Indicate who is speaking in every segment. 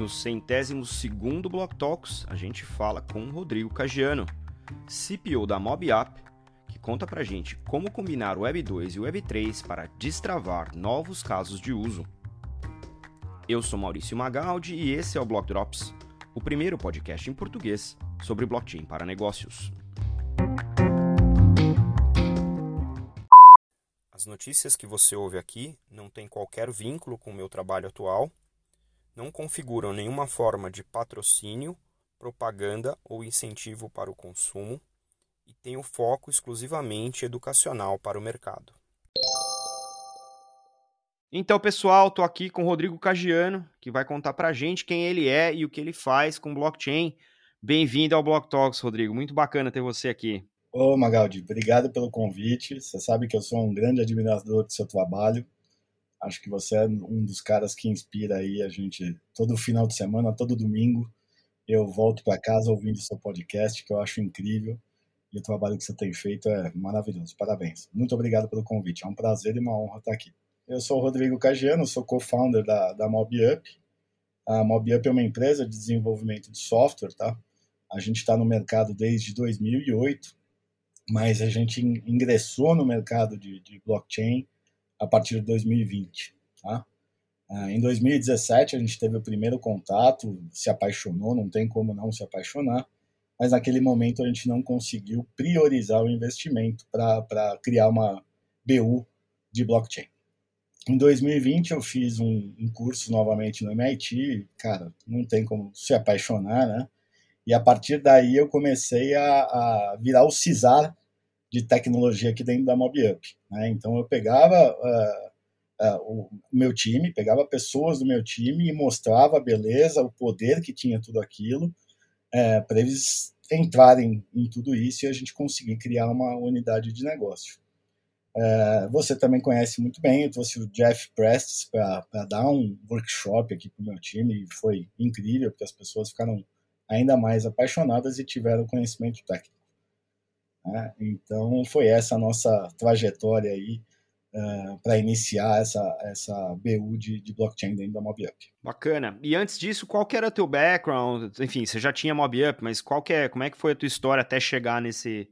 Speaker 1: no centésimo segundo Block Talks, a gente fala com Rodrigo Cagiano, CPO da MobApp, que conta pra gente como combinar o Web 2 e o Web 3 para destravar novos casos de uso. Eu sou Maurício Magaldi e esse é o Block Drops, o primeiro podcast em português sobre blockchain para negócios. As notícias que você ouve aqui não têm qualquer vínculo com o meu trabalho atual, não configuram nenhuma forma de patrocínio, propaganda ou incentivo para o consumo e têm o foco exclusivamente educacional para o mercado. Então, pessoal, estou aqui com o Rodrigo Cagiano, que vai contar para a gente quem ele é e o que ele faz com blockchain. Bem-vindo ao Block Talks, Rodrigo. Muito bacana ter você aqui.
Speaker 2: Ô Magaldi, obrigado pelo convite. Você sabe que eu sou um grande admirador do seu trabalho. Acho que você é um dos caras que inspira aí a gente todo final de semana, todo domingo. Eu volto para casa ouvindo seu podcast, que eu acho incrível. E o trabalho que você tem feito é maravilhoso. Parabéns. Muito obrigado pelo convite. É um prazer e uma honra estar aqui. Eu sou o Rodrigo Cagiano, sou co-founder da, da MobUp. A MobUp é uma empresa de desenvolvimento de software, tá? A gente está no mercado desde 2008 mas a gente ingressou no mercado de, de blockchain a partir de 2020. Tá? Ah, em 2017 a gente teve o primeiro contato, se apaixonou, não tem como não se apaixonar, mas naquele momento a gente não conseguiu priorizar o investimento para criar uma BU de blockchain. Em 2020 eu fiz um, um, curso novamente no MIT, cara, não tem como se apaixonar, né? E a partir daí eu comecei a, a virar o CISAR de tecnologia aqui dentro da MobUp. Né? Então eu pegava uh, uh, o meu time, pegava pessoas do meu time e mostrava a beleza, o poder que tinha tudo aquilo, uh, é, para eles entrarem em tudo isso e a gente conseguir criar uma unidade de negócio. É, você também conhece muito bem, eu trouxe o Jeff Prestes para dar um workshop aqui para o meu time e foi incrível, porque as pessoas ficaram ainda mais apaixonadas e tiveram conhecimento técnico. Né? Então, foi essa a nossa trajetória aí uh, para iniciar essa, essa BU de, de blockchain dentro da MobUp.
Speaker 1: Bacana. E antes disso, qual que era teu background? Enfim, você já tinha MobUp, mas qual que é, como é que foi a tua história até chegar nesse,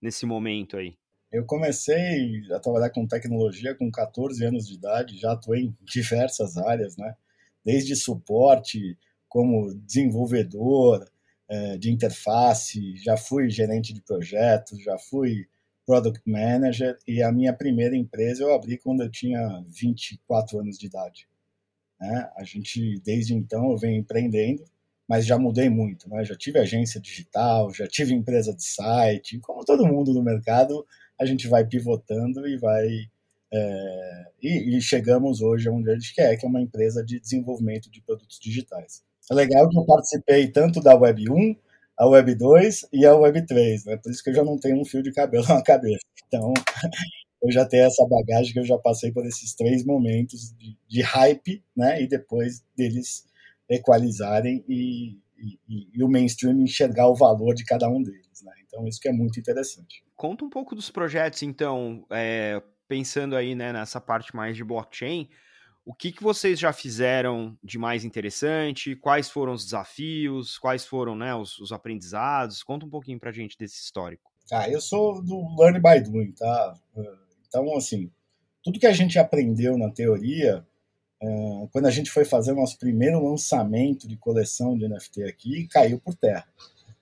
Speaker 1: nesse momento aí?
Speaker 2: Eu comecei a trabalhar com tecnologia com 14 anos de idade, já atuei em diversas áreas, né? Desde suporte, como desenvolvedor, é, de interface, já fui gerente de projetos, já fui product manager e a minha primeira empresa eu abri quando eu tinha 24 anos de idade. Né? A gente, desde então, eu venho empreendendo, mas já mudei muito. Né? Já tive agência digital, já tive empresa de site, como todo mundo no mercado, a gente vai pivotando e vai. É, e, e chegamos hoje onde a gente quer, que é uma empresa de desenvolvimento de produtos digitais. É legal que eu participei tanto da Web 1, a Web 2 e a Web 3, né? Por isso que eu já não tenho um fio de cabelo na cabeça. Então, eu já tenho essa bagagem que eu já passei por esses três momentos de, de hype, né? E depois deles equalizarem e, e, e, o mainstream enxergar o valor de cada um deles, né? Então, isso que é muito interessante.
Speaker 1: Conta um pouco dos projetos, então, é, pensando aí né, nessa parte mais de blockchain, o que, que vocês já fizeram de mais interessante? Quais foram os desafios? Quais foram né, os, os aprendizados? Conta um pouquinho pra gente desse histórico.
Speaker 2: Ah, eu sou do Learn by Doing, tá? Então, assim, tudo que a gente aprendeu na teoria, quando a gente foi fazer o nosso primeiro lançamento de coleção de NFT aqui, caiu por terra,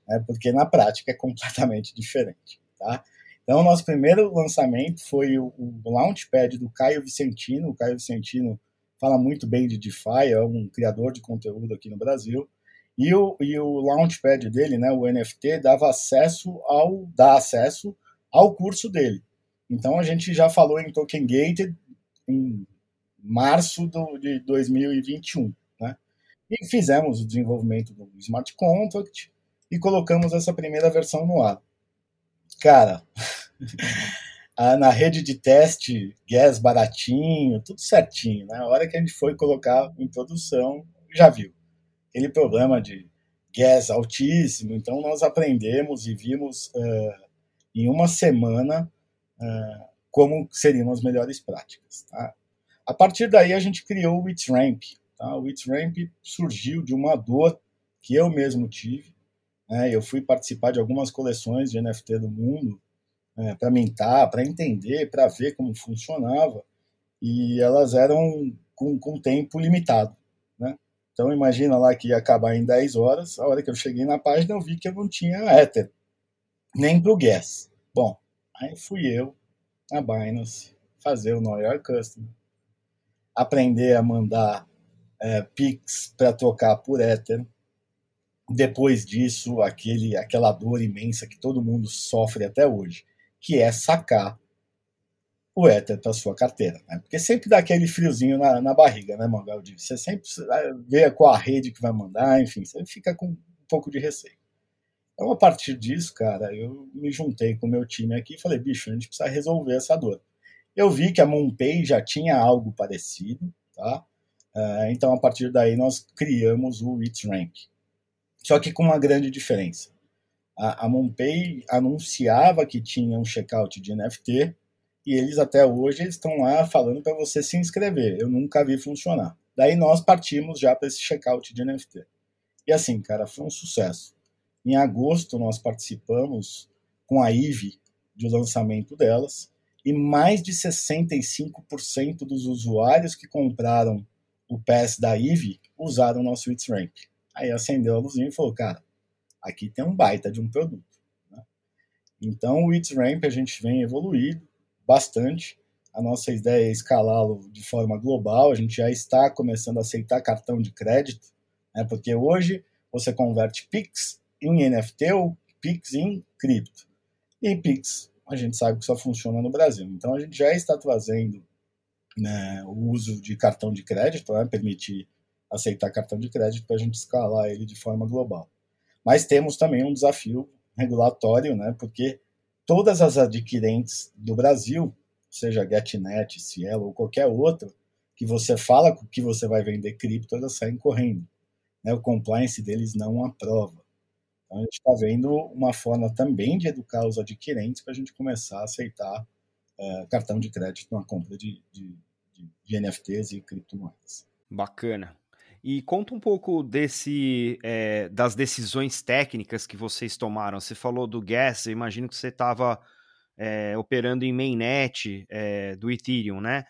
Speaker 2: né? porque na prática é completamente diferente, tá? Então, o nosso primeiro lançamento foi o, o Launchpad do Caio Vicentino. O Caio Vicentino fala muito bem de DeFi, é um criador de conteúdo aqui no Brasil. E o, e o launchpad dele, né, o NFT, dava acesso ao, dá acesso ao curso dele. Então a gente já falou em Token Gated em março do, de 2021. Né? E fizemos o desenvolvimento do Smart Contract e colocamos essa primeira versão no ar. Cara, na rede de teste, gas baratinho, tudo certinho. Na né? hora que a gente foi colocar em produção, já viu. Aquele problema de gas altíssimo. Então, nós aprendemos e vimos uh, em uma semana uh, como seriam as melhores práticas. Tá? A partir daí, a gente criou o WitsRamp, Tá? O Ramp surgiu de uma dor que eu mesmo tive. Né? Eu fui participar de algumas coleções de NFT do mundo é, para mintar, para entender, para ver como funcionava. E elas eram com, com tempo limitado. Né? Então imagina lá que ia acabar em 10 horas. A hora que eu cheguei na página, eu vi que eu não tinha Ether, nem para o Gas. Bom, aí fui eu na Binance fazer o Know Your Customer, aprender a mandar é, Pix para trocar por Ether. Depois disso, aquele, aquela dor imensa que todo mundo sofre até hoje, que é sacar o Ether para sua carteira. Né? Porque sempre dá aquele friozinho na, na barriga, né, Mangaldi? Você sempre vê qual a rede que vai mandar, enfim, você fica com um pouco de receio. Então, a partir disso, cara, eu me juntei com o meu time aqui e falei, bicho, a gente precisa resolver essa dor. Eu vi que a MonPay já tinha algo parecido, tá? Uh, então, a partir daí, nós criamos o It's Rank. Só que com uma grande diferença. A, a MonPay anunciava que tinha um checkout de NFT e eles até hoje estão lá falando para você se inscrever. Eu nunca vi funcionar. Daí nós partimos já para esse checkout de NFT. E assim, cara, foi um sucesso. Em agosto nós participamos com a IVE do lançamento delas e mais de 65% dos usuários que compraram o pass da IVE usaram o nosso It's Rank. Aí acendeu a luzinha e falou, cara, aqui tem um baita de um produto. Né? Então o Ramp a gente vem evoluindo bastante. A nossa ideia é escalá-lo de forma global. A gente já está começando a aceitar cartão de crédito, né? porque hoje você converte Pix em NFT ou Pix em cripto. E Pix a gente sabe que só funciona no Brasil. Então a gente já está trazendo né, o uso de cartão de crédito, né, permitir aceitar cartão de crédito para a gente escalar ele de forma global. Mas temos também um desafio regulatório, né, porque todas as adquirentes do Brasil, seja GetNet, Cielo ou qualquer outro, que você fala que você vai vender cripto, elas saem correndo. Né, o compliance deles não aprova. Então, a gente está vendo uma forma também de educar os adquirentes para a gente começar a aceitar é, cartão de crédito na compra de, de, de, de NFTs e criptomoedas.
Speaker 1: Bacana. E conta um pouco desse é, das decisões técnicas que vocês tomaram. Você falou do gas, eu imagino que você estava é, operando em mainnet é, do Ethereum, né?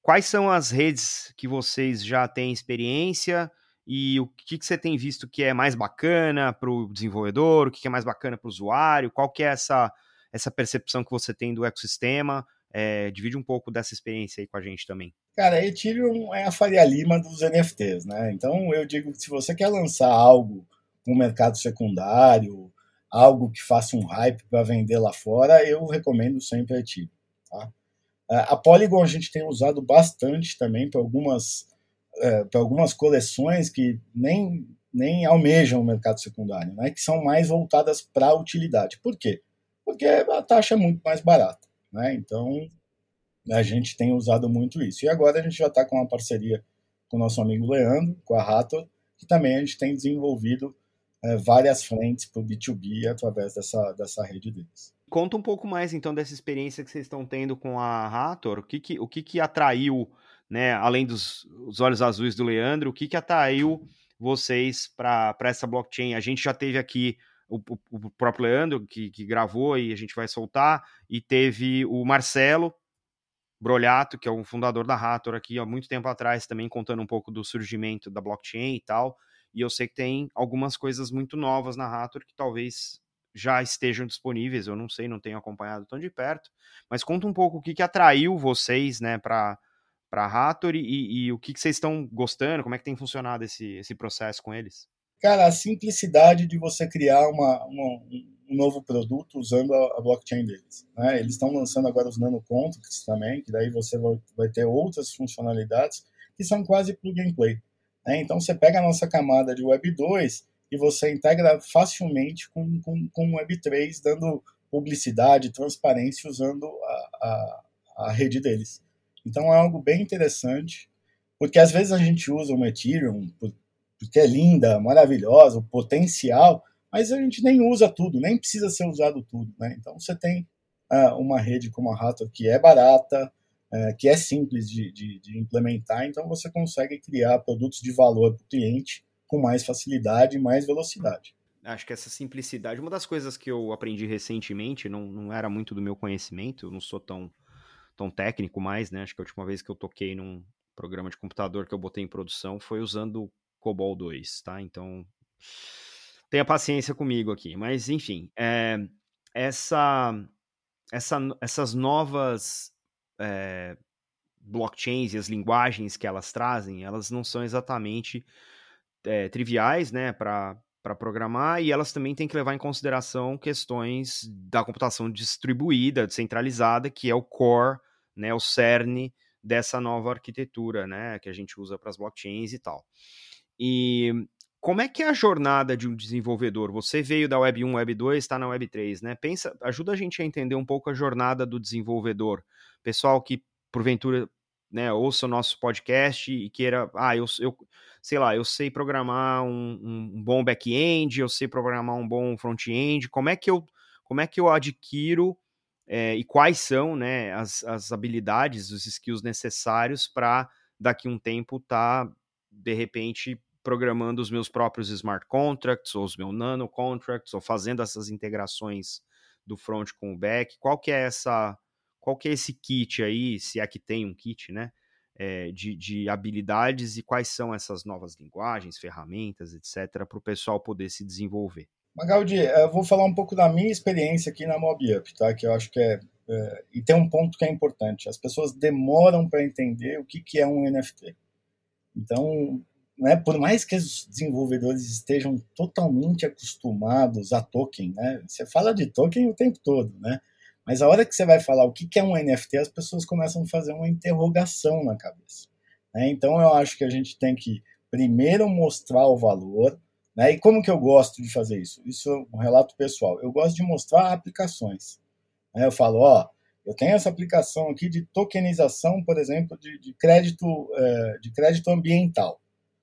Speaker 1: Quais são as redes que vocês já têm experiência? e o que, que você tem visto que é mais bacana para o desenvolvedor, o que, que é mais bacana para o usuário, qual que é essa, essa percepção que você tem do ecossistema, é, divide um pouco dessa experiência aí com a gente também.
Speaker 2: Cara, Ethereum é a Faria Lima dos NFTs, né? Então eu digo que se você quer lançar algo no mercado secundário, algo que faça um hype para vender lá fora, eu recomendo sempre a Ethereum. Tá? A Polygon a gente tem usado bastante também para algumas é, para algumas coleções que nem, nem almejam o mercado secundário, né, que são mais voltadas para a utilidade. Por quê? Porque a taxa é muito mais barata. Né? Então, a gente tem usado muito isso. E agora a gente já está com uma parceria com o nosso amigo Leandro, com a Rator, que também a gente tem desenvolvido é, várias frentes para o B2B através dessa, dessa rede deles.
Speaker 1: Conta um pouco mais então dessa experiência que vocês estão tendo com a Rator. O que, que, o que, que atraiu né, além dos olhos azuis do Leandro, o que, que atraiu vocês para essa blockchain? A gente já teve aqui o, o, próprio Leandro, que, que, gravou e a gente vai soltar, e teve o Marcelo Brolhato, que é o fundador da Rator aqui há muito tempo atrás, também contando um pouco do surgimento da blockchain e tal. E eu sei que tem algumas coisas muito novas na Rator que talvez já estejam disponíveis, eu não sei, não tenho acompanhado tão de perto, mas conta um pouco o que, que atraiu vocês, né, para para a Rator e, e, o que, que vocês estão gostando, como é que tem funcionado esse, esse processo com eles?
Speaker 2: Cara, a simplicidade de você criar uma, uma um novo produto usando a, blockchain deles. Né? Eles estão lançando agora os nanocontracts também, que daí você vai, ter outras funcionalidades que são quase plug and play. Né? Então você pega a nossa camada de Web 2 e você integra facilmente com, com, com Web 3, dando publicidade, transparência usando a, a, a rede deles. Então é algo bem interessante, porque às vezes a gente usa uma Ethereum porque é linda, maravilhosa, o potencial, mas a gente nem usa tudo, nem precisa ser usado tudo. Né? Então você tem uh, uma rede como a Rato que é barata, é, que é simples de, de, de, implementar, então você consegue criar produtos de valor para o cliente com mais facilidade e mais velocidade.
Speaker 1: Acho que essa simplicidade, uma das coisas que eu aprendi recentemente, não, não era muito do meu conhecimento, eu não sou tão, tão técnico mais, né? Acho que a última vez que eu toquei num programa de computador que eu botei em produção foi usando COBOL 2, tá? Então, tenha paciência comigo aqui. Mas, enfim, é, essa, essa, essas novas é, blockchains e as linguagens que elas trazem, elas não são exatamente é, triviais, né, para programar, e elas também têm que levar em consideração questões da computação distribuída, descentralizada, que é o core, né, o cerne dessa nova arquitetura, né, que a gente usa para as blockchains e tal. E como é que é a jornada de um desenvolvedor? Você veio da Web 1, Web 2, está na Web 3, né? Pensa, ajuda a gente a entender um pouco a jornada do desenvolvedor. Pessoal que porventura, né, ouça o nosso podcast e queira, ah, eu, eu sei lá, eu sei programar um, um bom back-end, eu sei programar um bom front-end. Como é que eu, como é que eu adquiro é, e quais são, né, as, as habilidades, os skills necessários para daqui um tempo estar tá, de repente programando os meus próprios smart contracts ou os meus nano contracts ou fazendo essas integrações do front com o back. Qual que é essa, qual que é esse kit aí, se é que tem um kit, né? É, de, de habilidades e quais são essas novas linguagens, ferramentas, etc., para o pessoal poder se desenvolver.
Speaker 2: Magaldi, eu vou falar um pouco da minha experiência aqui na MobUp, tá? Que eu acho que é, é e tem um ponto que é importante. As pessoas demoram para entender o que, que é um NFT. Então, né, por mais que os desenvolvedores estejam totalmente acostumados a token, né, você fala de token o tempo todo, né, mas a hora que você vai falar o que é um NFT, as pessoas começam a fazer uma interrogação na cabeça. Né? Então eu acho que a gente tem que primeiro mostrar o valor, né? E como que eu gosto de fazer isso? Isso é um relato pessoal. Eu gosto de mostrar aplicações. Né? Eu falo, ó, eu tenho essa aplicação aqui de tokenização, por exemplo, de, de crédito, é, de crédito ambiental.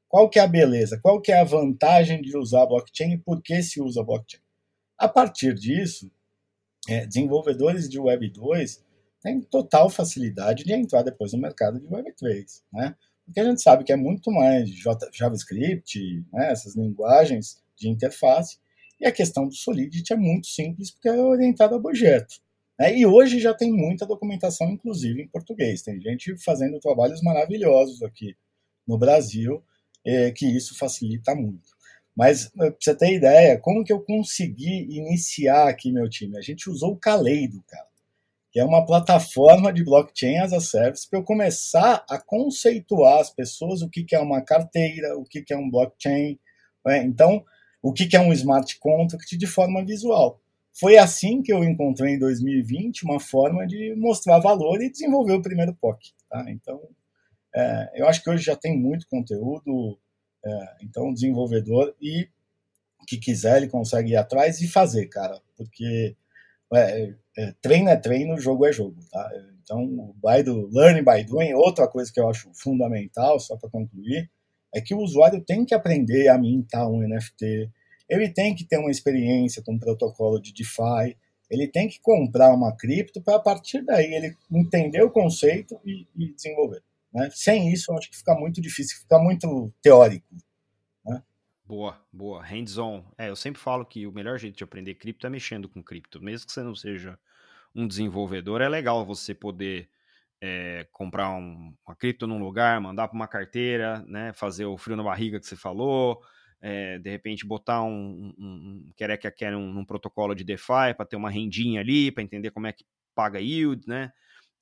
Speaker 2: Qual que é a beleza? Qual que é a vantagem de usar blockchain e por que se usa blockchain? A partir disso, é, desenvolvedores de Web 2 têm total facilidade de entrar depois no mercado de Web 3, né? Porque a gente sabe que é muito mais JavaScript, né, essas linguagens de interface, e a questão do Solidity é muito simples porque é orientado a objeto. Né? E hoje já tem muita documentação, inclusive em português. Tem gente fazendo trabalhos maravilhosos aqui no Brasil é, que isso facilita muito. Mas, eh, para você ter ideia, como que eu consegui iniciar aqui meu time? A gente usou o Kaleido, cara, que é uma plataforma de blockchain as a service para eu começar a conceituar as pessoas o que, que é uma carteira, o que, que é um blockchain, né? então, o que, que é um smart contract de forma visual. Foi assim que eu encontrei em 2020 uma forma de mostrar valor e desenvolver o primeiro POC. Tá? Então, é, eu acho que hoje já tem muito conteúdo, é, então o desenvolvedor e que quiser ele consegue ir atrás e fazer, cara, porque é, é, treino é treino, jogo é jogo, tá? Então, by do learning by doing, outra coisa que eu acho fundamental, só para concluir, é que o usuário tem que aprender a mintar um NFT, ele tem que ter uma experiência com um protocolo de DeFi, ele tem que comprar uma cripto para a partir daí ele entender o conceito e, e desenvolver. Né? Sem isso, eu acho que fica muito difícil, fica muito teórico. Né?
Speaker 1: Boa, boa. Hands-on. É, eu sempre falo que o melhor jeito de aprender cripto é mexendo com cripto. Mesmo que você não seja um desenvolvedor, é legal você poder é, comprar um, uma cripto num lugar, mandar para uma carteira, né, fazer o frio na barriga que você falou, é, de repente botar um, um, um quer que quer um, um protocolo de DeFi para ter uma rendinha ali, para entender como é que paga yield, né?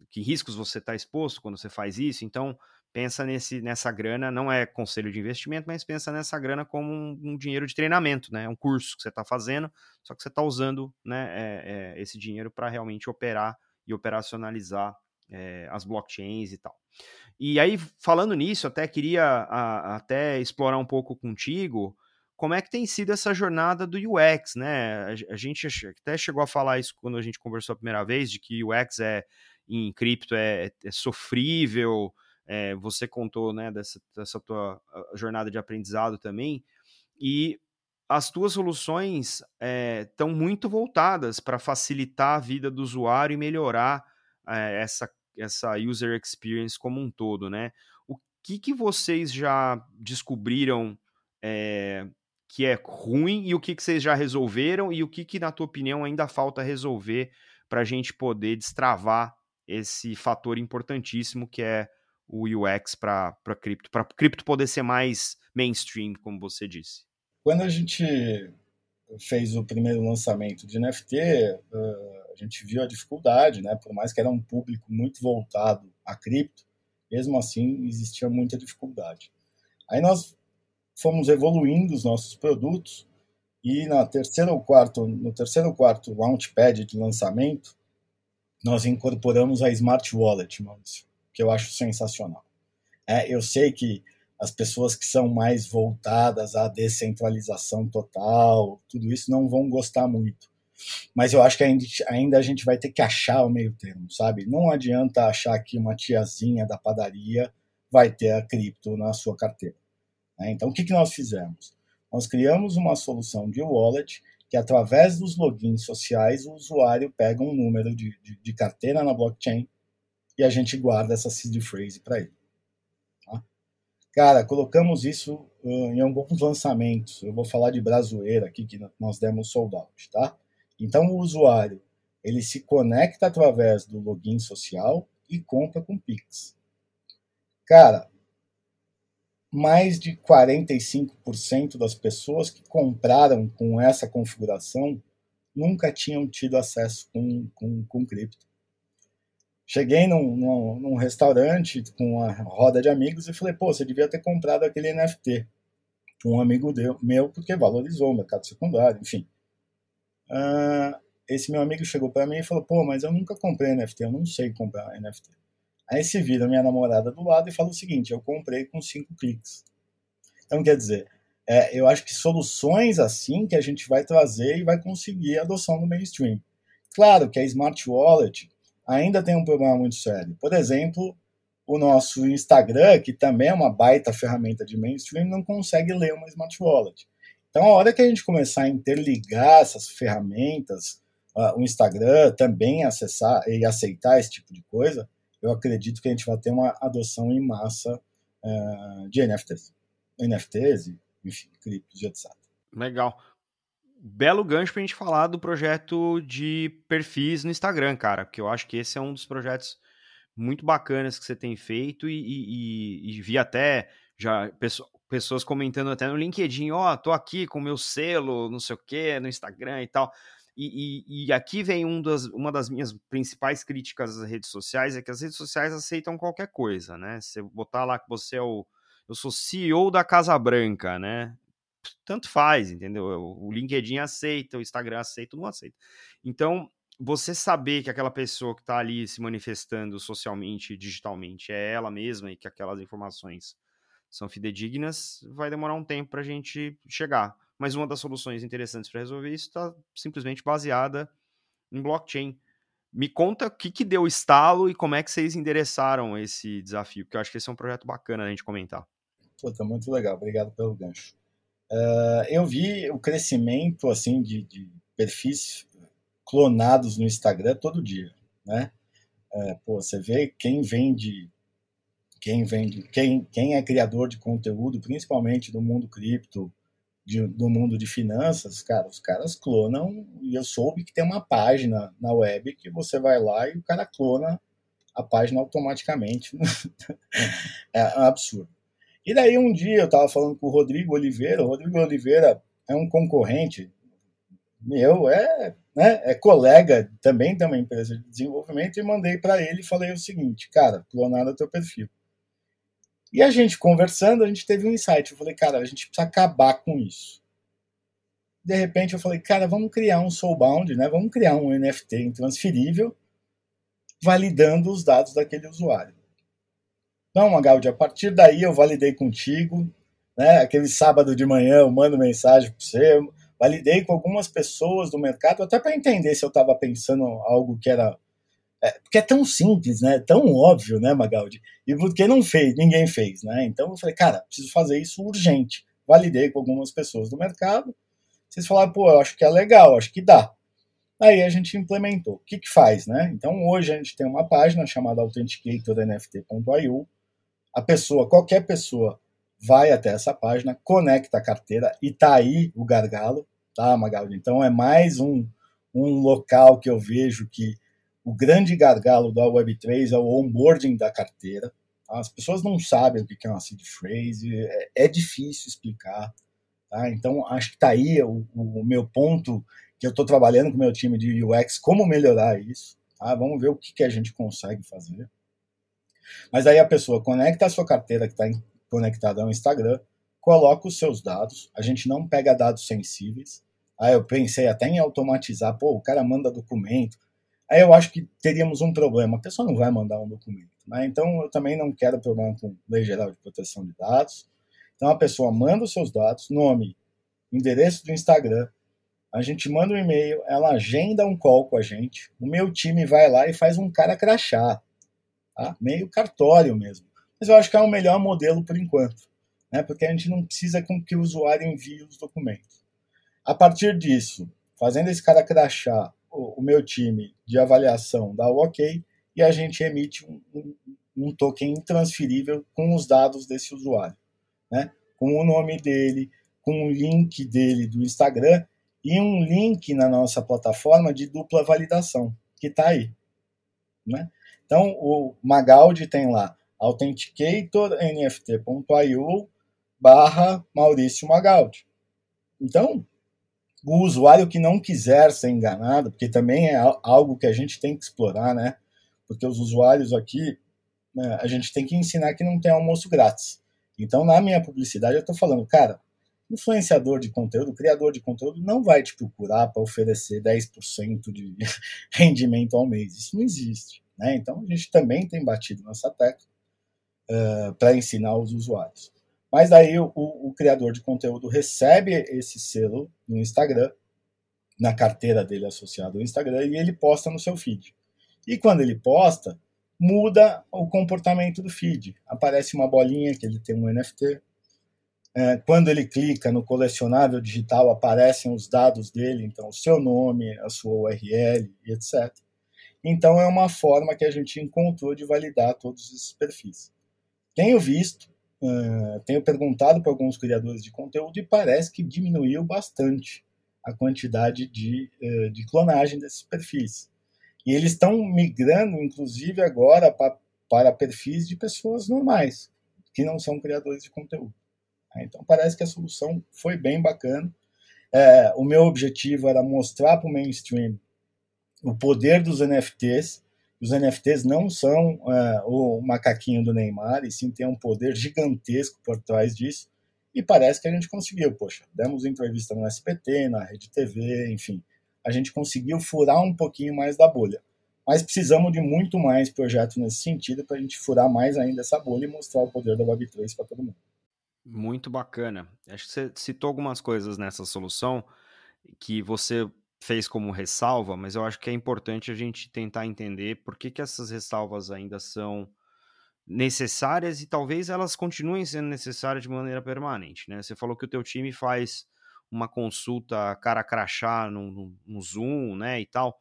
Speaker 1: Que riscos você está exposto quando você faz isso. Então, pensa nesse, nessa grana, não é conselho de investimento, mas pensa nessa grana como um, um dinheiro de treinamento, né? Um curso que você está fazendo, só que você está usando né, é, é, esse dinheiro para realmente operar e operacionalizar é, as blockchains e tal. E aí, falando nisso, até queria a, até explorar um pouco contigo como é que tem sido essa jornada do UX, né? A, a gente até chegou a falar isso quando a gente conversou a primeira vez, de que UX é em cripto é, é sofrível. É, você contou né, dessa, dessa tua jornada de aprendizado também. E as tuas soluções estão é, muito voltadas para facilitar a vida do usuário e melhorar é, essa, essa user experience como um todo, né? O que, que vocês já descobriram é, que é ruim e o que, que vocês já resolveram e o que, que, na tua opinião, ainda falta resolver para a gente poder destravar esse fator importantíssimo que é o UX para cripto, para cripto poder ser mais mainstream, como você disse?
Speaker 2: Quando a gente fez o primeiro lançamento de NFT, a gente viu a dificuldade, né? Por mais que era um público muito voltado a cripto, mesmo assim existia muita dificuldade. Aí nós fomos evoluindo os nossos produtos e na terceira ou quarto, no terceiro ou quarto launchpad de lançamento, nós incorporamos a Smart Wallet, Maurício, que eu acho sensacional. É, eu sei que as pessoas que são mais voltadas à descentralização total, tudo isso não vão gostar muito. Mas eu acho que ainda, a gente vai ter que achar o meio termo, sabe? Não adianta achar que uma tiazinha da padaria vai ter a cripto na sua carteira. Né? Então, o que, que nós fizemos? Nós criamos uma solução de wallet que, através dos logins sociais, o usuário pega um número de, de, de carteira na blockchain e a gente guarda essa seed phrase para ele. Cara, colocamos isso uh, em alguns lançamentos. Eu vou falar de Brazueira aqui, que nós demos sold out, tá? Então, o usuário, ele se conecta através do login social e compra com Pix. Cara, mais de 45% das pessoas que compraram com essa configuração nunca tinham tido acesso com, com, com cripto. Cheguei num, num, num, restaurante com uma roda de amigos e falei, pô, você devia ter comprado aquele NFT. Um amigo meu, porque valorizou o mercado secundário, enfim. Uh, esse meu amigo chegou para mim e falou, pô, mas eu nunca comprei NFT, eu não sei comprar NFT. Aí se vira minha namorada do lado e fala o seguinte, eu comprei com cinco cliques. Então, quer dizer, é, eu acho que soluções assim que a gente vai trazer e vai conseguir adoção no mainstream. Claro que a Smart Wallet ainda tem um problema muito sério. Por exemplo, o nosso Instagram, que também é uma baita ferramenta de mainstream, não consegue ler uma Smart Wallet. Então, a hora que a gente começar a interligar essas ferramentas, uh, o Instagram também acessar e aceitar esse tipo de coisa, eu acredito que a gente vai ter uma adoção em massa uh, de NFTs. NFTs, enfim, criptos e etc.
Speaker 1: Legal belo gancho pra gente falar do projeto de perfis no Instagram, cara, porque eu acho que esse é um dos projetos muito bacanas que você tem feito e, e, e vi até já pessoas comentando até no LinkedIn, ó, oh, tô aqui com meu selo, não sei o que, no Instagram e tal. E, e, e, aqui vem um das, uma das minhas principais críticas às redes sociais, é que as redes sociais aceitam qualquer coisa, né? Você botar lá que você é o. Eu sou CEO da Casa Branca, né? tanto faz, entendeu? O LinkedIn aceita, o Instagram aceita, não aceita. Então, você saber que aquela pessoa que está ali se manifestando socialmente, digitalmente, é ela mesma e que aquelas informações são fidedignas, vai demorar um tempo para a gente chegar. Mas uma das soluções interessantes para resolver isso está simplesmente baseada em blockchain. Me conta o que, que deu estalo e como é que vocês endereçaram esse desafio, porque eu acho que esse é um projeto bacana a gente comentar.
Speaker 2: Puta, muito legal. Obrigado pelo gancho. Uh, eu vi o crescimento assim de, de, perfis clonados no Instagram todo dia, né? Uh, pô, você vê quem vende, quem vende, quem, quem é criador de conteúdo, principalmente do mundo cripto, de, do mundo de finanças, cara, os caras clonam e eu soube que tem uma página na web que você vai lá e o cara clona a página automaticamente. é um absurdo. E daí um dia eu estava falando com o Rodrigo Oliveira, o Rodrigo Oliveira é um concorrente meu, é, né, é colega também de uma empresa de desenvolvimento, e mandei para ele e falei o seguinte, cara, clonaram teu perfil. E a gente conversando, a gente teve um insight. Eu falei, cara, a gente precisa acabar com isso. De repente eu falei, cara, vamos criar um soulbound, né? Vamos criar um NFT intransferível, validando os dados daquele usuário. Não, Magaldi, a partir daí eu validei contigo, né? Aquele sábado de manhã eu mando mensagem para você, validei com algumas pessoas do mercado, até para entender se eu estava pensando algo que era. É, porque é tão simples, né? Tão óbvio, né, Magaldi? E porque não fez, ninguém fez, né? Então eu falei, cara, preciso fazer isso urgente. Validei com algumas pessoas do mercado. Vocês falaram, pô, eu acho que é legal, acho que dá. Aí a gente implementou. O que, que faz, né? Então hoje a gente tem uma página chamada authenticatornft.io. A pessoa, qualquer pessoa, vai até essa página, conecta a carteira e tá aí o gargalo, tá, Magalhães? Então é mais um, um local que eu vejo que o grande gargalo da Web3 é o onboarding da carteira. Tá? As pessoas não sabem o que é uma seed phrase, é, é difícil explicar. Tá? Então acho que está aí o, o meu ponto que eu estou trabalhando com o meu time de UX, como melhorar isso. Tá? Vamos ver o que, que a gente consegue fazer. Mas aí a pessoa conecta a sua carteira que está conectada ao Instagram, coloca os seus dados, a gente não pega dados sensíveis. Aí eu pensei até em automatizar, pô, o cara manda documento. Aí eu acho que teríamos um problema, a pessoa não vai mandar um documento. Né? Então eu também não quero problema com Lei Geral de Proteção de Dados. Então a pessoa manda os seus dados, nome, endereço do Instagram, a gente manda um e-mail, ela agenda um call com a gente, o meu time vai lá e faz um cara crachá, tá? meio cartório mesmo. Mas eu acho que é o melhor modelo por enquanto, né? porque a gente não precisa com que o usuário envie os documentos. A partir disso, fazendo esse cara crachá, o, meu time de avaliação dá o ok e a gente emite um, um, um token intransferível com os dados desse usuário, né? com o nome dele, com o link dele do Instagram e um link na nossa plataforma de dupla validação, que está aí. Né? Então, o Magaldi tem lá authenticatornft.io barra Maurício Magaldi. Então, o usuário que não quiser ser enganado, porque também é algo que a gente tem que explorar, né? Porque os usuários aqui, né, a gente tem que ensinar que não tem almoço grátis. Então, na minha publicidade, eu estou falando, cara, influenciador de conteúdo, criador de conteúdo, não vai te procurar para oferecer 10% de rendimento ao mês. Isso não existe. Né? Então, a gente também tem batido nessa tecla uh, para ensinar os usuários. Mas aí o, o, criador de conteúdo recebe esse selo no Instagram, na carteira dele associada ao Instagram, e ele posta no seu feed. E quando ele posta, muda o comportamento do feed. Aparece uma bolinha que ele tem um NFT, é, quando ele clica no colecionável digital, aparecem os dados dele, então o seu nome, a sua URL etc. Então é uma forma que a gente encontrou de validar todos esses perfis. Tenho visto, uh, tenho perguntado para alguns criadores de conteúdo e parece que diminuiu bastante a quantidade de, uh, de clonagem desses perfis. E eles estão migrando, inclusive, agora pra, para perfis de pessoas normais, que não são criadores de conteúdo. Né? Então parece que a solução foi bem bacana. É, o meu objetivo era mostrar para o mainstream o poder dos NFTs. Os NFTs não são é, o macaquinho do Neymar, e sim tem um poder gigantesco por trás disso. E parece que a gente conseguiu. Poxa, demos entrevista no SBT, na Rede TV, enfim. A gente conseguiu furar um pouquinho mais da bolha. Mas precisamos de muito mais projetos nesse sentido para a gente furar mais ainda essa bolha e mostrar o poder da Web3 para todo mundo.
Speaker 1: Muito bacana. Acho que você citou algumas coisas nessa solução que você fez como ressalva, mas eu acho que é importante a gente tentar entender por que, que essas ressalvas ainda são necessárias e talvez elas continuem sendo necessárias de maneira permanente. Né? Você falou que o teu time faz uma consulta cara crachá no, no, no Zoom né, e tal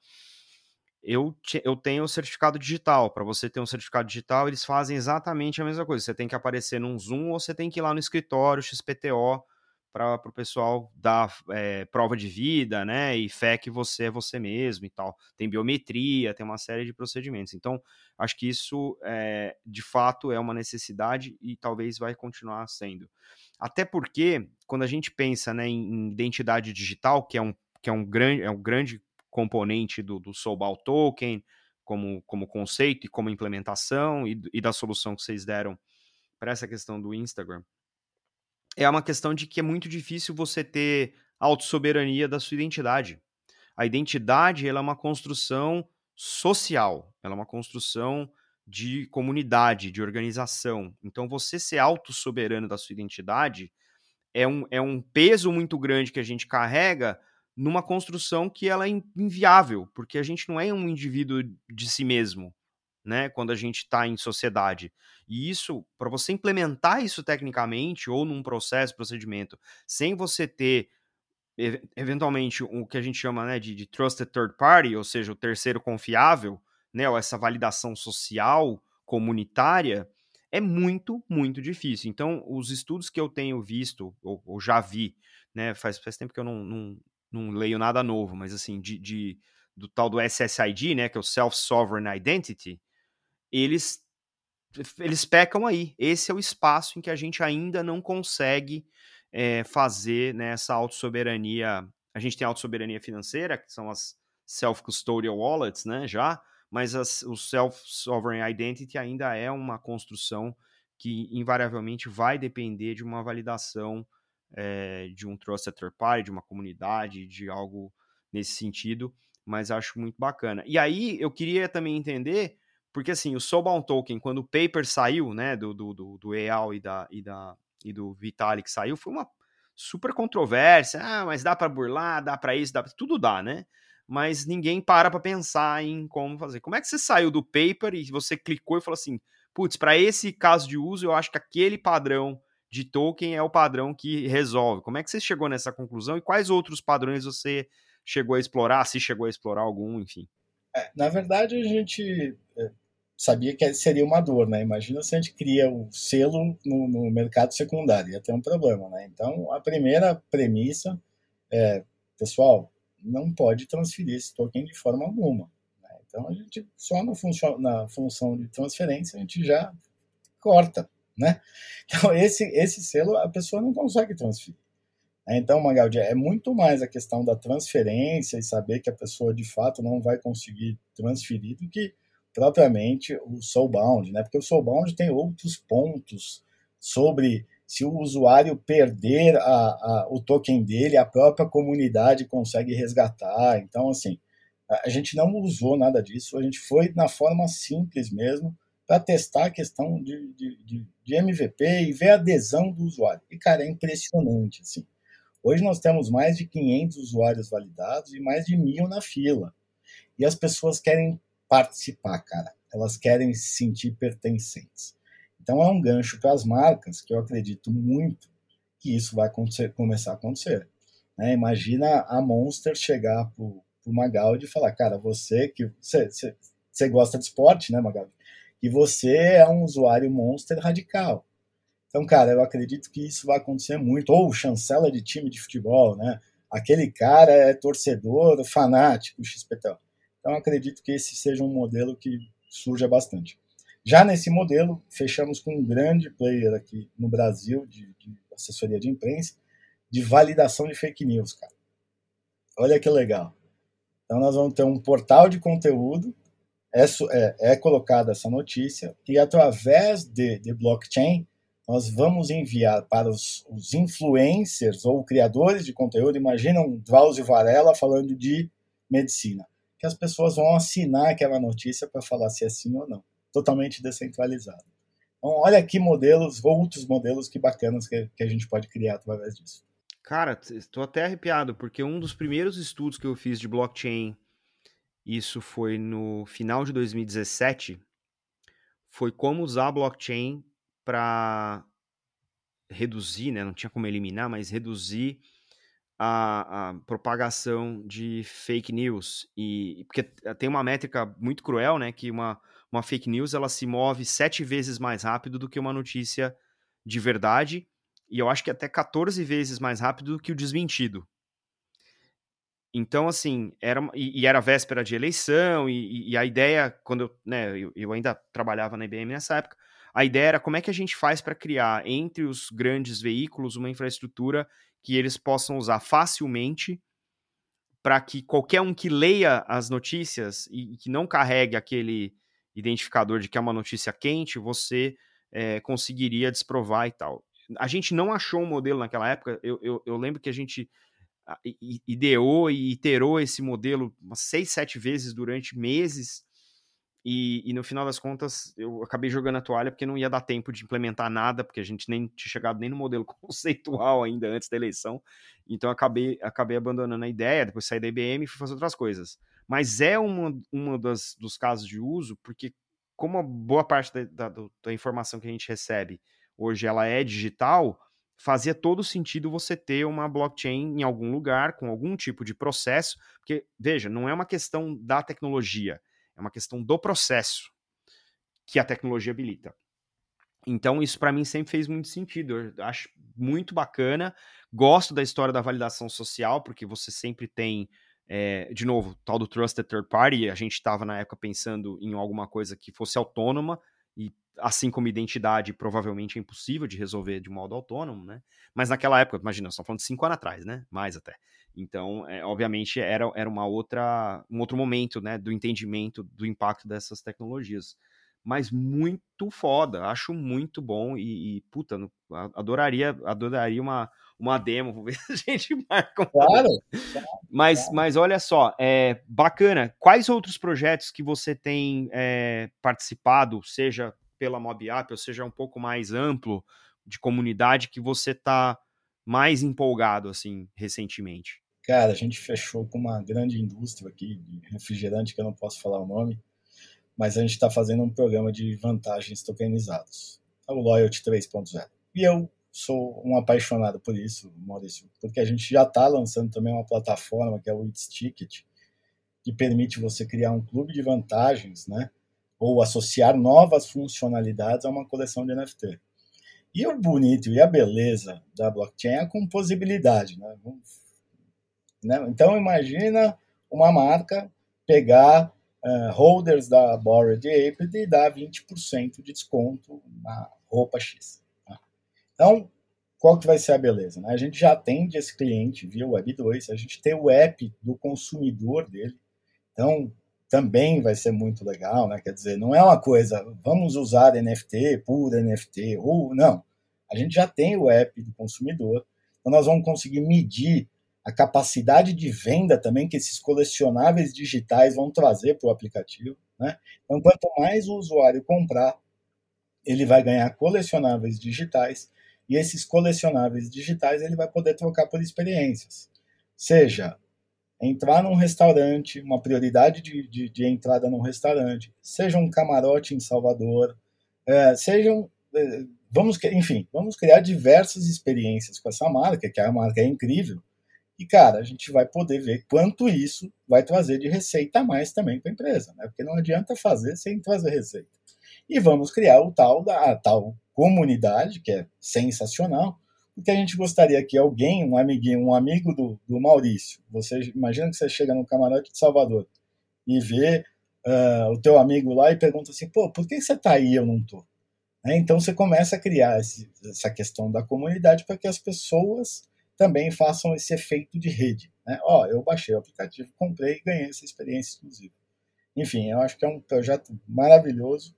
Speaker 1: eu, te, eu tenho o certificado digital. Para você ter um certificado digital, eles fazem exatamente a mesma coisa. Você tem que aparecer num Zoom ou você tem que ir lá no escritório XPTO para o pessoal dar é, prova de vida, né? E fé que você é você mesmo e tal. Tem biometria, tem uma série de procedimentos. Então, acho que isso é, de fato é uma necessidade e talvez vai continuar sendo. Até porque, quando a gente pensa né, em, identidade digital, que é um, que é um grande, é um grande componente do, do Soulball Token como, como conceito e como implementação e, e da solução que vocês deram para essa questão do Instagram, é uma questão de que é muito difícil você ter autossoberania da sua identidade. A identidade ela é uma construção social, ela é uma construção de comunidade, de organização. Então, você ser autossoberano da sua identidade é um, é um peso muito grande que a gente carrega numa construção que ela é inviável, porque a gente não é um indivíduo de si mesmo, né? Quando a gente está em sociedade. E isso, para você implementar isso tecnicamente ou num processo, procedimento, sem você ter eventualmente o que a gente chama né, de, de trusted third party, ou seja, o terceiro confiável, né, ou essa validação social comunitária, é muito, muito difícil. Então, os estudos que eu tenho visto, ou, ou já vi, né, faz, faz tempo que eu não, não, não leio nada novo, mas assim, de, de, do tal do SSID, né, que é o Self-Sovereign Identity, eles, eles pecam aí. Esse é o espaço em que a gente ainda não consegue é, fazer né, essa autossoberania. A gente tem autossoberania financeira, que são as self-custodial wallets, né, já, mas as, o self-sovereign identity ainda é uma construção que invariavelmente vai depender de uma validação é, de um trusted third party, de uma comunidade, de algo nesse sentido, mas acho muito bacana. E aí eu queria também entender, porque assim, o Soulbound Token, quando o paper saiu, né, do, do, do, do EAL e, da, e, da, e do Vitalik saiu, foi uma super controvérsia. Ah, mas dá para burlar, dá para isso, dá pra... tudo dá, né? Mas ninguém para para pensar em como fazer. Como é que você saiu do paper e você clicou e falou assim, putz, para esse caso de uso, eu acho que aquele padrão de token é o padrão que resolve. Como é que você chegou nessa conclusão e quais outros padrões você chegou a explorar, se chegou a explorar algum, enfim?
Speaker 2: É, na verdade, a gente é, sabia que seria uma dor, né? Imagina se a gente cria o selo no, no mercado secundário, ia ter um problema, né? Então, a primeira premissa é, pessoal, não pode transferir esse token de forma alguma. Né? Então, a gente só função, na função de transferência a gente já corta, né? Então, esse, esse selo a pessoa não consegue transferir. Né? Então, Magaldi, é muito mais a questão da transferência e saber que a pessoa de fato não vai conseguir transferir do que propriamente o soulbound, né? Porque o soulbound tem outros pontos sobre se o usuário perder a, a, o token dele, a própria comunidade consegue resgatar. Então, assim, a, a gente não usou nada disso, a gente foi na forma simples mesmo para testar a questão de, de, de, de, MVP e ver a adesão do usuário. E, cara, é impressionante, assim. Hoje nós temos mais de 500 usuários validados e mais de mil na fila. E as pessoas querem participar, cara. Elas querem se sentir pertencentes. Então é um gancho para as marcas que eu acredito muito que isso vai começar a acontecer. Né? Imagina a Monster chegar para o Magaldi e falar, cara, você que você gosta de esporte, né, Magaldi? E você é um usuário Monster radical. Então, cara, eu acredito que isso vai acontecer muito. Ou chancela de time de futebol, né? Aquele cara é torcedor fanático XPTO. Então, acredito que esse seja um modelo que surja bastante. Já nesse modelo, fechamos com um grande player aqui no Brasil de, de assessoria de imprensa de validação de fake news, cara. Olha que legal. Então, nós vamos ter um portal de conteúdo, é, é, é colocada essa notícia, e através de, de blockchain, nós vamos enviar para os, os, influencers ou criadores de conteúdo, imagina um Drauzio Varela falando de medicina que as pessoas vão assinar aquela notícia para falar se é sim ou não. Totalmente descentralizado. Então, olha que modelos, outros modelos que bacanas que, que a gente pode criar através disso.
Speaker 1: Cara, estou até arrepiado, porque um dos primeiros estudos que eu fiz de blockchain, isso foi no final de 2017, foi como usar blockchain para reduzir, né? Não tinha como eliminar, mas reduzir a, a, propagação de fake news e porque tem uma métrica muito cruel, né, que uma, uma fake news ela se move sete vezes mais rápido do que uma notícia de verdade e eu acho que até 14 vezes mais rápido do que o desmentido. Então, assim, era, e, e era véspera de eleição, e, e, a ideia, quando eu, né, eu, eu ainda trabalhava na IBM nessa época, a ideia era como é que a gente faz para criar entre os grandes veículos uma infraestrutura que eles possam usar facilmente para que qualquer um que leia as notícias e, que não carregue aquele identificador de que é uma notícia quente, você é, conseguiria desprovar e tal. A gente não achou um modelo naquela época. Eu, eu, eu lembro que a gente ideou e iterou esse modelo umas seis, sete vezes durante meses e, e, no final das contas, eu acabei jogando a toalha porque não ia dar tempo de implementar nada, porque a gente nem tinha chegado nem no modelo conceitual ainda antes da eleição. Então acabei, acabei abandonando a ideia, depois saí da IBM e fui fazer outras coisas. Mas é uma, uma das, dos casos de uso, porque como a boa parte da, da, da informação que a gente recebe hoje ela é digital, fazia todo sentido você ter uma blockchain em algum lugar, com algum tipo de processo, porque, veja, não é uma questão da tecnologia, é uma questão do processo que a tecnologia habilita. Então, isso para mim sempre fez muito sentido. Eu acho muito bacana. Gosto da história da validação social, porque você sempre tem, é, de novo, tal do Trusted Third Party. A gente estava na época pensando em alguma coisa que fosse autônoma, e assim como identidade, provavelmente é impossível de resolver de modo autônomo, né? Mas naquela época, imagina, estamos falando de cinco anos atrás, né? Mais até. Então, é, obviamente, era, era uma outra, um outro momento, né, do entendimento do impacto dessas tecnologias mas muito foda. Acho muito bom e, e puta, adoraria, adoraria uma, uma demo. Vou ver se a gente marca um. Claro. Mas, claro. mas olha só, é bacana. Quais outros projetos que você tem é, participado, seja pela Mob App, ou seja um pouco mais amplo de comunidade, que você está mais empolgado assim recentemente?
Speaker 2: Cara, a gente fechou com uma grande indústria aqui de refrigerante que eu não posso falar o nome mas a gente está fazendo um programa de vantagens tokenizados, é o Loyalty 3.0. E eu sou um apaixonado por isso, Maurício, porque a gente já está lançando também uma plataforma que é o It's Ticket, que permite você criar um clube de vantagens, né? Ou associar novas funcionalidades a uma coleção de NFT. E o bonito e a beleza da blockchain é a composibilidade, né? Né? Então imagina uma marca pegar uh, holders da Bored Ape e dá 20% de desconto na roupa X. Tá? Então, qual que vai ser a beleza? Né? A gente já atende esse cliente via Web 2, a gente tem o app do consumidor dele, então também vai ser muito legal, né? Quer dizer, não é uma coisa, vamos usar NFT, pura NFT, ou não. A gente já tem o app do consumidor, então nós vamos conseguir medir a capacidade de venda também que esses colecionáveis digitais vão trazer para o aplicativo. Né? Então, quanto mais o usuário comprar, ele vai ganhar colecionáveis digitais e esses colecionáveis digitais ele vai poder trocar por experiências. Seja entrar num restaurante, uma prioridade de, de, de entrada num restaurante, seja um camarote em Salvador, é, sejam. É, vamos, enfim, vamos criar diversas experiências com essa marca, que a marca é incrível, e, cara, a gente vai poder ver quanto isso vai trazer de receita a mais também para a empresa, né? Porque não adianta fazer sem trazer receita. E vamos criar o tal da tal comunidade, que é sensacional, porque a gente gostaria que alguém, um amiguinho, um amigo do, do Maurício, você imagina que você chega no camarote de Salvador e vê uh, o teu amigo lá e pergunta assim, pô, por que você está aí e eu não estou? Né? Então você começa a criar esse, essa questão da comunidade para que as pessoas também façam esse efeito de rede. Né? Ó, eu baixei o aplicativo, comprei e ganhei essa experiência exclusiva. Enfim, eu acho que é um projeto maravilhoso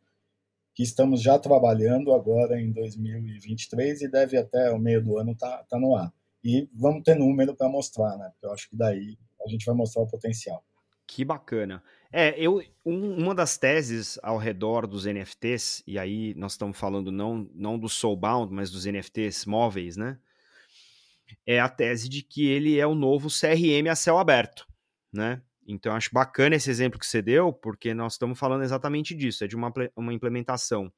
Speaker 2: que estamos já trabalhando agora em 2023 e deve até o meio do ano estar tá, tá no ar. E vamos ter número para mostrar, né? Porque eu acho que daí a gente vai mostrar o potencial.
Speaker 1: Que bacana. É, eu um, uma das teses ao redor dos NFTs, e aí nós estamos falando não, não do Soulbound, mas dos NFTs móveis, né? É a tese de que ele é o novo CRM a céu aberto, né? Então, acho bacana esse exemplo que você deu, porque nós estamos falando exatamente disso, é de uma, uma implementação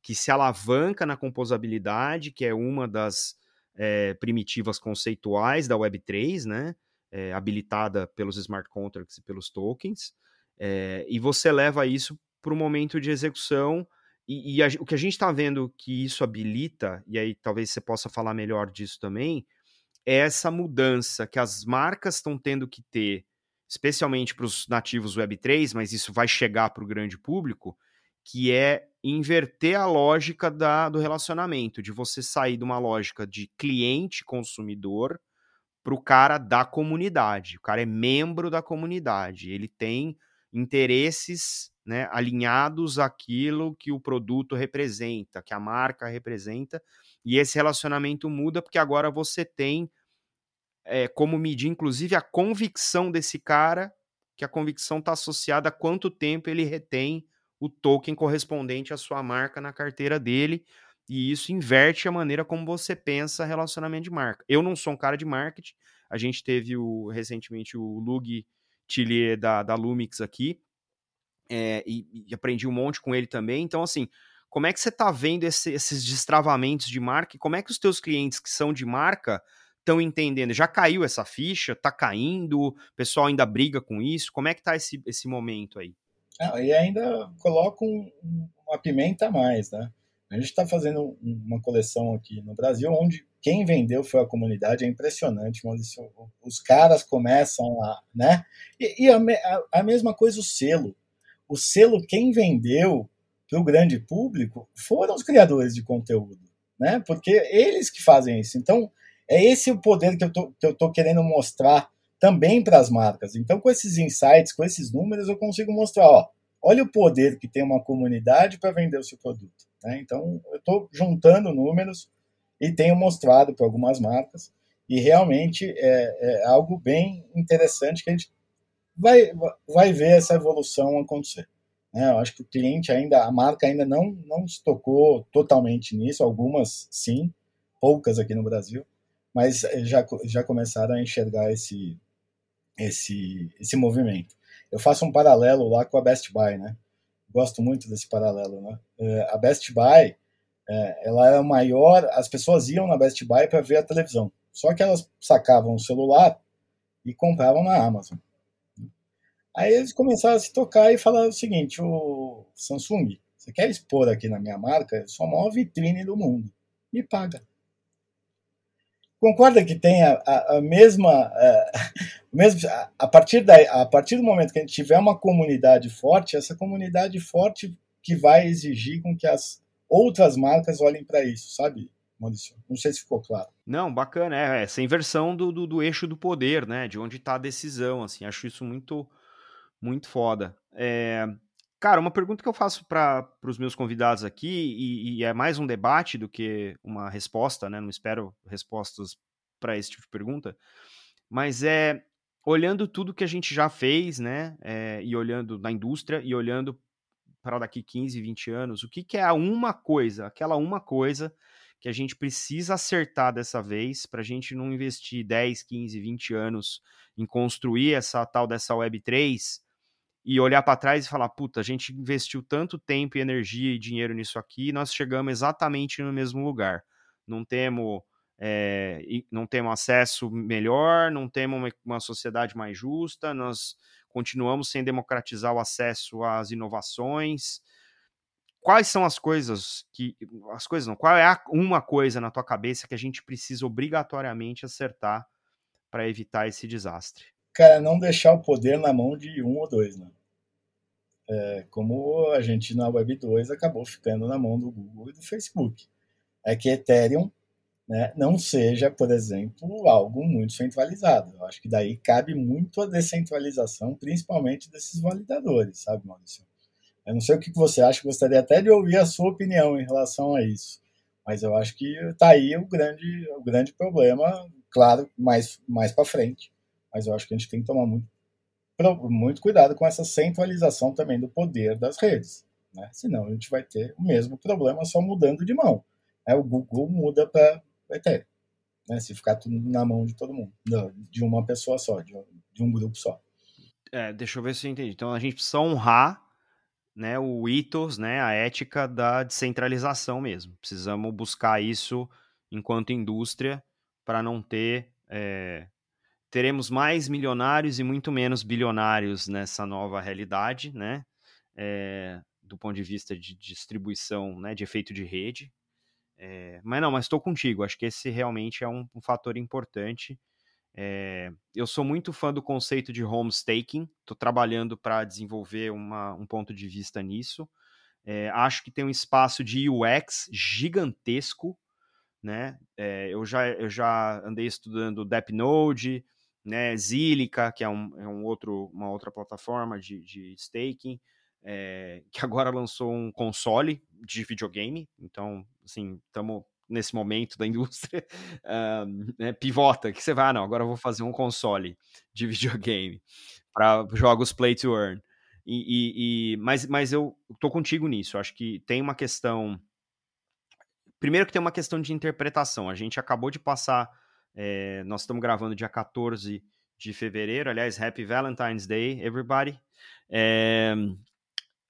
Speaker 1: que se alavanca na composabilidade, que é uma das é, primitivas conceituais da Web3, né? É, habilitada pelos smart contracts e pelos tokens, é, e você leva isso para o momento de execução, e, e a, o que a gente está vendo que isso habilita, e aí talvez você possa falar melhor disso também, é essa mudança que as marcas estão tendo que ter, especialmente para os nativos Web3, mas isso vai chegar para o grande público, que é inverter a lógica da, do relacionamento, de você sair de uma lógica de cliente-consumidor para o cara da comunidade. O cara é membro da comunidade, ele tem interesses né, alinhados àquilo que o produto representa, que a marca representa, e esse relacionamento muda porque agora você tem é, como medir, inclusive, a convicção desse cara, que a convicção está associada a quanto tempo ele retém o token correspondente à sua marca na carteira dele. E isso inverte a maneira como você pensa relacionamento de marca. Eu não sou um cara de marketing. A gente teve o, recentemente o Lug Tillier da, da Lumix aqui. É, e, e aprendi um monte com ele também. Então, assim, Como é que você está vendo esse, esses destravamentos de marca e como é que os teus clientes que são de marca estão entendendo? Já caiu essa ficha? Está caindo? O pessoal ainda briga com isso? Como é que está esse, esse momento aí?
Speaker 2: Ah, e ainda coloca um, uma pimenta a mais, né? A gente está fazendo uma coleção aqui no Brasil onde quem vendeu foi a comunidade, é impressionante. Os caras começam a. Né? E, e a, a, mesma coisa o selo. O selo, quem vendeu para o grande público foram os criadores de conteúdo, né? Porque eles que fazem isso. Então, é esse o poder que eu tô, que eu tô querendo mostrar também para as marcas. Então, com esses insights, com esses números, eu consigo mostrar, ó, olha o poder que tem uma comunidade para vender o seu produto. Né? Então, eu estou juntando números e tenho mostrado para algumas marcas, e realmente é, é, algo bem interessante que a gente vai, vai ver essa evolução acontecer. Né? Eu acho que o cliente ainda, a marca ainda não, não se tocou totalmente nisso, algumas sim, poucas aqui no Brasil, mas já, já começaram a enxergar esse, esse, esse movimento. Eu faço um paralelo lá com a Best Buy, né? Gosto muito desse paralelo, né? É, a Best Buy, é, ela era maior, as pessoas iam na Best Buy para ver a televisão. Só que elas sacavam o celular e compravam na Amazon. Aí eles começaram a se tocar e falaram o seguinte: o Samsung, você quer expor aqui na minha marca? Eu sou a maior vitrine do mundo. Me paga. Concorda que tem a, a, a mesma. A, mesmo, a, partir da, a partir do momento que a gente tiver uma comunidade forte, essa comunidade forte que vai exigir com que as outras marcas olhem para isso, sabe? Não sei se ficou claro.
Speaker 1: Não, bacana, é essa inversão do, do, do eixo do poder, né? De onde está a decisão, assim, acho isso muito, muito foda. É, cara, uma pergunta que eu faço para os meus convidados aqui, e, e, é mais um debate do que uma resposta, né? Não espero respostas para esse tipo de pergunta, mas é olhando tudo que a gente já fez, né? É, e olhando na indústria e olhando para daqui 15, 20 anos, o que, que é a uma coisa, aquela uma coisa que a gente precisa acertar dessa vez para a gente não investir 10, 15, 20 anos em construir essa tal dessa Web3 e olhar para trás e falar, puta, a gente investiu tanto tempo e energia e dinheiro nisso aqui, e nós chegamos exatamente no mesmo lugar. Não temos é, não temos acesso melhor, não temos uma, uma sociedade mais justa, nós continuamos sem democratizar o acesso às inovações. Quais são as coisas que. As coisas não, qual é a, uma coisa na tua cabeça que a gente precisa obrigatoriamente acertar para evitar esse desastre?
Speaker 2: Cara, não deixar o poder na mão de um ou dois, né? É, como a gente na Web 2 acabou ficando na mão do Google e do Facebook. É que Ethereum né, não seja, por exemplo, algo muito centralizado. Eu acho que daí cabe muito a descentralização, principalmente desses validadores, sabe, Maurício? Eu não sei o que você acha, gostaria até de ouvir a sua opinião em relação a isso. Mas eu acho que está aí o grande, o grande problema, claro, mais, mais para frente. Mas eu acho que a gente tem que tomar muito, muito cuidado com essa centralização também do poder das redes. Né? Senão a gente vai ter o mesmo problema só mudando de mão. É, o Google muda para ter. Né? Se ficar tudo na mão de todo mundo, de uma pessoa só, de um, de um grupo só.
Speaker 1: É, deixa eu ver se eu entendi. Então a gente precisa honrar né, o ethos, né, a ética da descentralização mesmo. Precisamos buscar isso enquanto indústria para não ter. É, teremos mais milionários e muito menos bilionários nessa nova realidade, né? É, do ponto de vista de distribuição, né, de efeito de rede, é, mas não, mas estou contigo. Acho que esse realmente é um, um fator importante. É, eu sou muito fã do conceito de home staking. Estou trabalhando para desenvolver uma, um ponto de vista nisso. É, acho que tem um espaço de UX gigantesco. Né? eu, já, eu já andei estudando DeppNode, né, Zilliqa, que é, um, é um outro, uma outra plataforma de, de staking é, que agora lançou um console de videogame. Então, assim, estamos nesse momento da indústria, uh, né, pivota, que você vai, ah, não, agora eu vou fazer um console de videogame para jogos play to earn. E, e, e, mas, mas eu tô contigo nisso. Acho que tem uma questão. Primeiro que tem uma questão de interpretação. A gente acabou de passar. É, nós estamos gravando dia 14 de fevereiro. Aliás, Happy Valentine's Day, everybody. É,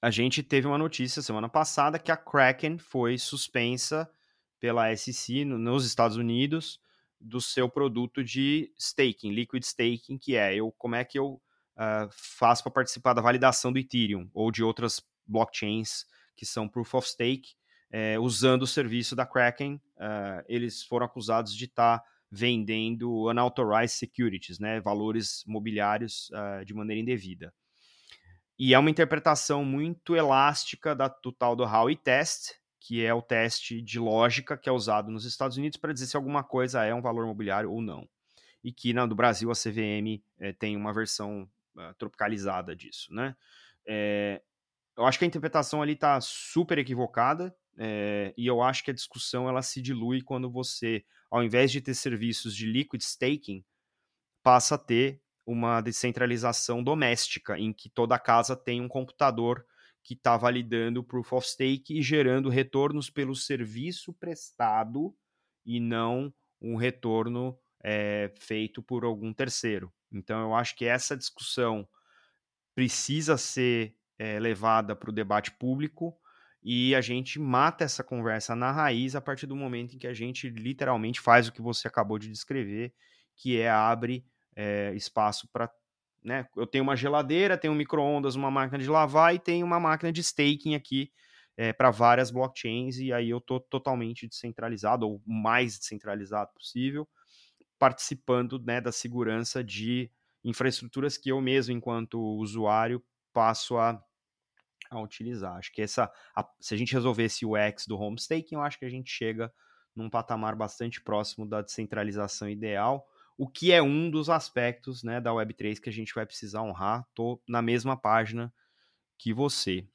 Speaker 1: a gente teve uma notícia semana passada que a Kraken foi suspensa pela SEC nos Estados Unidos do seu produto de staking, liquid staking, que é eu como é que eu uh, faço para participar da validação do Ethereum ou de outras blockchains que são proof of stake, é, usando o serviço da Kraken. Uh, eles foram acusados de estar tá vendendo unauthorized securities, né, valores mobiliários uh, de maneira indevida. E é uma interpretação muito elástica da, do tal do Howey Test, que é o teste de lógica que é usado nos Estados Unidos para dizer se alguma coisa é um valor imobiliário ou não. E que no Brasil a CVM eh, tem uma versão uh, tropicalizada disso, né? É, eu acho que a interpretação ali está super equivocada é, e eu acho que a discussão ela se dilui quando você, ao invés de ter serviços de liquid staking, passa a ter uma descentralização doméstica, em que toda casa tem um computador que está validando o Proof of Stake e gerando retornos pelo serviço prestado e não um retorno é, feito por algum terceiro. Então, eu acho que essa discussão precisa ser é, levada para o debate público e a gente mata essa conversa na raiz a partir do momento em que a gente literalmente faz o que você acabou de descrever, que é abre é, espaço para né? Eu tenho uma geladeira, tenho um micro-ondas, uma máquina de lavar e tenho uma máquina de staking aqui é, eh, para várias blockchains, e aí eu estou totalmente descentralizado, ou mais descentralizado possível, participando né, da segurança de infraestruturas que eu mesmo, enquanto usuário, passo a, a utilizar. Acho que essa, a, se a gente resolvesse o X do home staking, eu acho que a gente chega num patamar bastante próximo da descentralização ideal o que é um dos aspectos né, da Web3 que a gente vai precisar honrar. Tô na mesma página que você.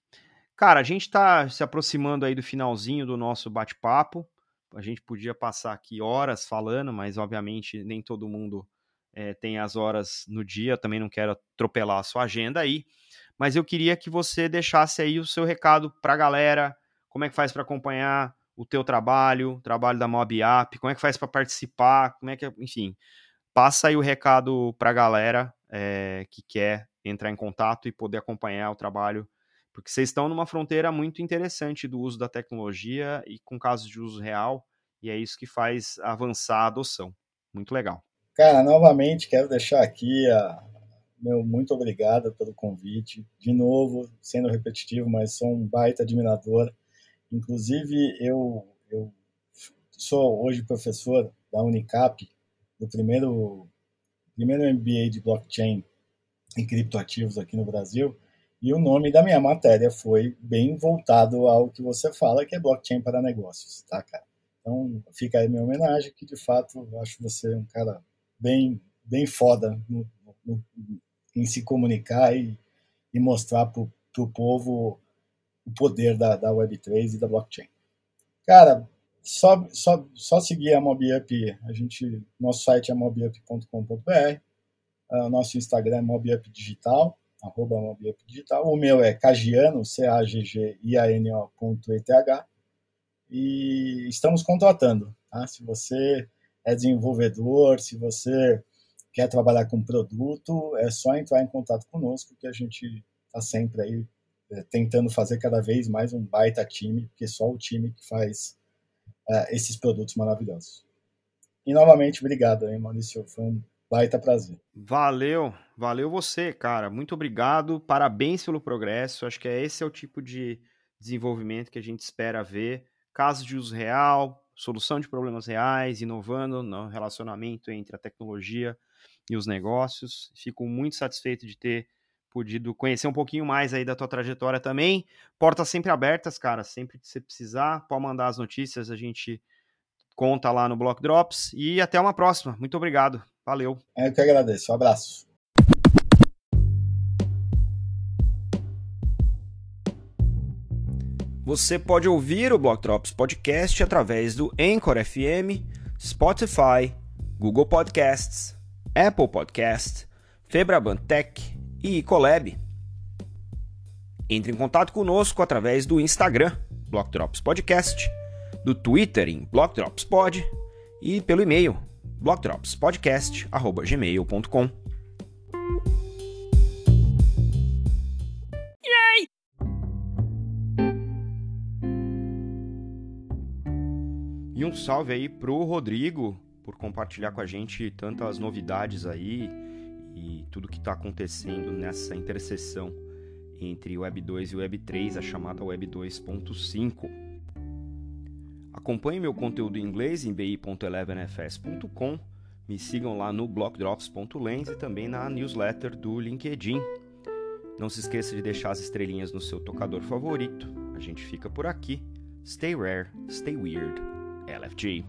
Speaker 1: Cara, a gente está se aproximando aí do finalzinho do nosso bate-papo. A gente podia passar aqui horas falando, mas obviamente nem todo mundo é, tem as horas no dia. Também não quero atropelar a sua agenda aí. Mas eu queria que você deixasse aí o seu recado para a galera. Como é que faz para acompanhar o teu trabalho, o trabalho da Mob App? Como é que faz para participar? Como é que, enfim, passa aí o recado para a galera é, que quer entrar em contato e poder acompanhar o trabalho, porque vocês estão numa fronteira muito interessante do uso da tecnologia e com casos de uso real, e é isso que faz avançar a adoção. Muito legal.
Speaker 2: Cara, novamente quero deixar aqui a meu muito obrigado pelo convite. De novo, sendo repetitivo, mas sou um baita admirador. Inclusive, eu, eu sou hoje professor da Unicap do primeiro, primeiro MBA de blockchain e criptoativos aqui no Brasil. E o nome da minha matéria foi bem voltado ao que você fala, que é blockchain para negócios, tá, cara? Então, fica aí minha homenagem, que de fato eu acho você um cara bem, bem foda no, no, em se comunicar e, e mostrar para o povo o poder da, da Web3 e da blockchain. Cara, só, só, só seguir a MobUp, a gente, nosso site é mobup.com.br, uh, ah, nosso Instagram é MobUp Digital, arroba MobUp Digital, o meu é cagiano, C-A-G-G-I-A-N-O.eth, e estamos contratando, tá? Se você é desenvolvedor, se você quer trabalhar com produto, é só entrar em contato conosco que a gente está sempre aí é, tentando fazer cada vez mais um baita time, porque só o time que faz uh, esses produtos maravilhosos. E novamente, obrigado, hein, Maurício. Foi um baita prazer.
Speaker 1: Valeu, valeu você, cara. Muito obrigado. Parabéns pelo progresso. Acho que é esse é o tipo de desenvolvimento que a gente espera ver. Casos de uso real, solução de problemas reais, inovando no relacionamento entre a tecnologia e os negócios. Fico muito satisfeito de ter podido conhecer um pouquinho mais aí da tua trajetória também. Portas sempre abertas, cara, sempre que você precisar, pode mandar as notícias, a gente conta lá no Block Drops e até uma próxima. Muito obrigado. Valeu.
Speaker 2: Eu que agradeço. Um abraço.
Speaker 1: Você pode ouvir o Block Drops Podcast através do Anchor FM, Spotify, Google Podcasts, Apple Podcast, Febraban Tech e Ecolab. Entre em contato conosco através do Instagram, Blockdrops Podcast, do Twitter em Blockdrops Pod e pelo e-mail blockdropspodcast@gmail.com. E um salve aí pro Rodrigo, por compartilhar com a gente tantas novidades aí e tudo que está acontecendo nessa interseção entre Web 2 e Web 3, a chamada Web 2.5. Acompanhe meu conteúdo em inglês em bi.elevenfs.com, me sigam lá no blockdrops.lens e também na newsletter do LinkedIn. Não se esqueça de deixar as estrelinhas no seu tocador favorito. A gente fica por aqui. Stay rare, stay weird. LFG.